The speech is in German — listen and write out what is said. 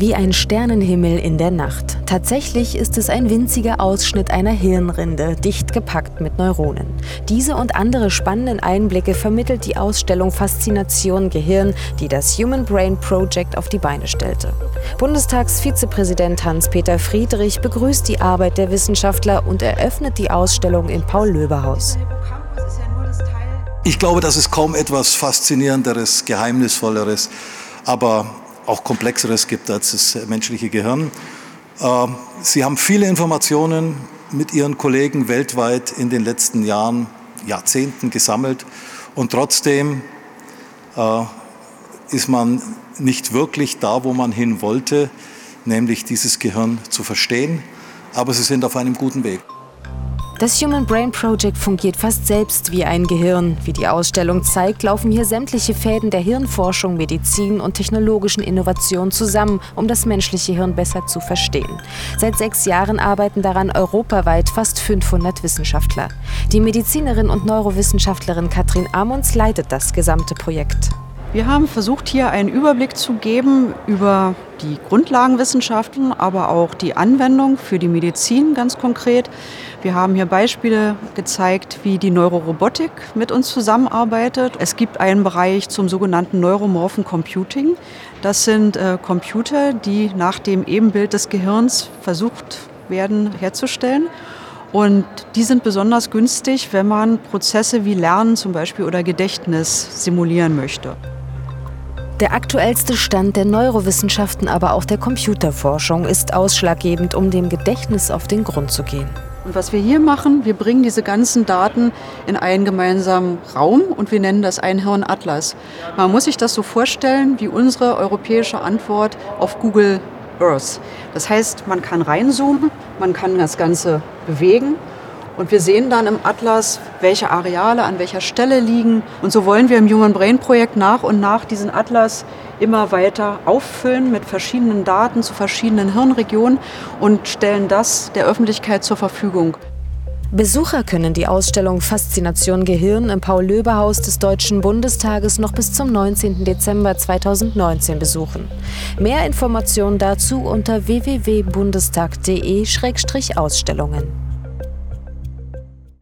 Wie ein Sternenhimmel in der Nacht. Tatsächlich ist es ein winziger Ausschnitt einer Hirnrinde, dicht gepackt mit Neuronen. Diese und andere spannenden Einblicke vermittelt die Ausstellung Faszination Gehirn, die das Human Brain Project auf die Beine stellte. Bundestagsvizepräsident Hans-Peter Friedrich begrüßt die Arbeit der Wissenschaftler und eröffnet die Ausstellung im Paul-Löbe-Haus. Ich glaube, dass es kaum etwas Faszinierenderes, Geheimnisvolleres, aber auch Komplexeres gibt als das menschliche Gehirn. Ähm, Sie haben viele Informationen mit Ihren Kollegen weltweit in den letzten Jahren, Jahrzehnten gesammelt und trotzdem äh, ist man nicht wirklich da, wo man hin wollte, nämlich dieses Gehirn zu verstehen. Aber Sie sind auf einem guten Weg. Das Human Brain Project fungiert fast selbst wie ein Gehirn. Wie die Ausstellung zeigt, laufen hier sämtliche Fäden der Hirnforschung, Medizin und technologischen Innovation zusammen, um das menschliche Hirn besser zu verstehen. Seit sechs Jahren arbeiten daran europaweit fast 500 Wissenschaftler. Die Medizinerin und Neurowissenschaftlerin Katrin Amons leitet das gesamte Projekt. Wir haben versucht, hier einen Überblick zu geben über die Grundlagenwissenschaften, aber auch die Anwendung für die Medizin ganz konkret. Wir haben hier Beispiele gezeigt, wie die Neurorobotik mit uns zusammenarbeitet. Es gibt einen Bereich zum sogenannten Neuromorphen Computing. Das sind äh, Computer, die nach dem Ebenbild des Gehirns versucht werden herzustellen. Und die sind besonders günstig, wenn man Prozesse wie Lernen zum Beispiel oder Gedächtnis simulieren möchte. Der aktuellste Stand der Neurowissenschaften, aber auch der Computerforschung ist ausschlaggebend, um dem Gedächtnis auf den Grund zu gehen. Und was wir hier machen, wir bringen diese ganzen Daten in einen gemeinsamen Raum und wir nennen das Einhirn-Atlas. Man muss sich das so vorstellen wie unsere europäische Antwort auf Google Earth. Das heißt, man kann reinzoomen, man kann das Ganze bewegen und wir sehen dann im Atlas, welche Areale an welcher Stelle liegen. Und so wollen wir im Human Brain Projekt nach und nach diesen Atlas immer weiter auffüllen mit verschiedenen Daten zu verschiedenen Hirnregionen und stellen das der Öffentlichkeit zur Verfügung. Besucher können die Ausstellung Faszination Gehirn im Paul-Löbe-Haus des Deutschen Bundestages noch bis zum 19. Dezember 2019 besuchen. Mehr Informationen dazu unter www.bundestag.de-ausstellungen.